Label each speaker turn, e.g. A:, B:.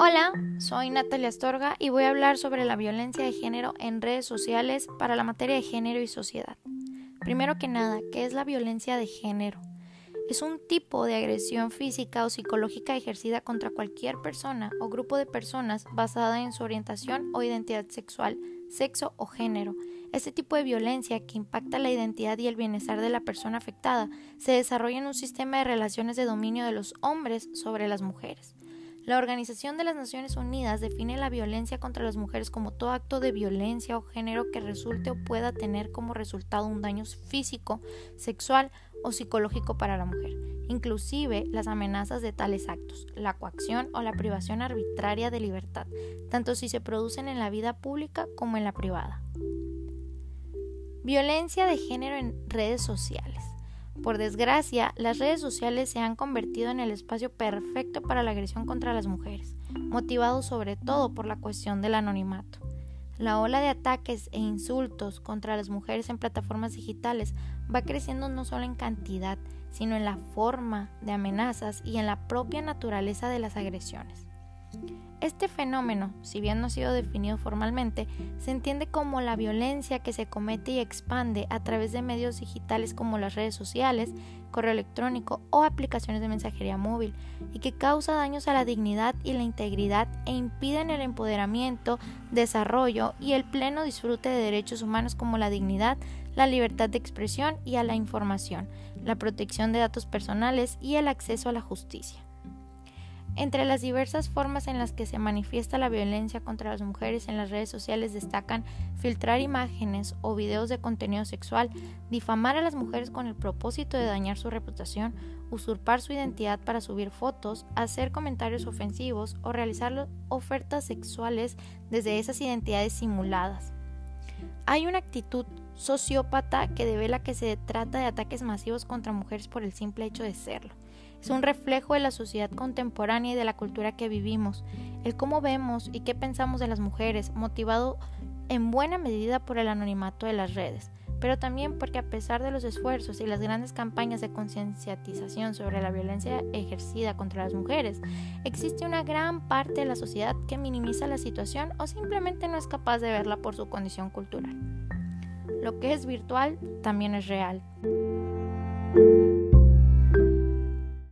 A: Hola, soy Natalia Astorga y voy a hablar sobre la violencia de género en redes sociales para la materia de género y sociedad. Primero que nada, ¿qué es la violencia de género? Es un tipo de agresión física o psicológica ejercida contra cualquier persona o grupo de personas basada en su orientación o identidad sexual, sexo o género. Este tipo de violencia que impacta la identidad y el bienestar de la persona afectada se desarrolla en un sistema de relaciones de dominio de los hombres sobre las mujeres. La Organización de las Naciones Unidas define la violencia contra las mujeres como todo acto de violencia o género que resulte o pueda tener como resultado un daño físico, sexual o psicológico para la mujer, inclusive las amenazas de tales actos, la coacción o la privación arbitraria de libertad, tanto si se producen en la vida pública como en la privada. Violencia de género en redes sociales. Por desgracia, las redes sociales se han convertido en el espacio perfecto para la agresión contra las mujeres, motivado sobre todo por la cuestión del anonimato. La ola de ataques e insultos contra las mujeres en plataformas digitales va creciendo no solo en cantidad, sino en la forma de amenazas y en la propia naturaleza de las agresiones. Este fenómeno, si bien no ha sido definido formalmente, se entiende como la violencia que se comete y expande a través de medios digitales como las redes sociales, correo electrónico o aplicaciones de mensajería móvil, y que causa daños a la dignidad y la integridad e impiden el empoderamiento, desarrollo y el pleno disfrute de derechos humanos como la dignidad, la libertad de expresión y a la información, la protección de datos personales y el acceso a la justicia. Entre las diversas formas en las que se manifiesta la violencia contra las mujeres en las redes sociales destacan filtrar imágenes o videos de contenido sexual, difamar a las mujeres con el propósito de dañar su reputación, usurpar su identidad para subir fotos, hacer comentarios ofensivos o realizar ofertas sexuales desde esas identidades simuladas. Hay una actitud sociópata que devela que se trata de ataques masivos contra mujeres por el simple hecho de serlo es un reflejo de la sociedad contemporánea y de la cultura que vivimos, el cómo vemos y qué pensamos de las mujeres, motivado en buena medida por el anonimato de las redes, pero también porque a pesar de los esfuerzos y las grandes campañas de concienciatización sobre la violencia ejercida contra las mujeres, existe una gran parte de la sociedad que minimiza la situación o simplemente no es capaz de verla por su condición cultural. Lo que es virtual también es real.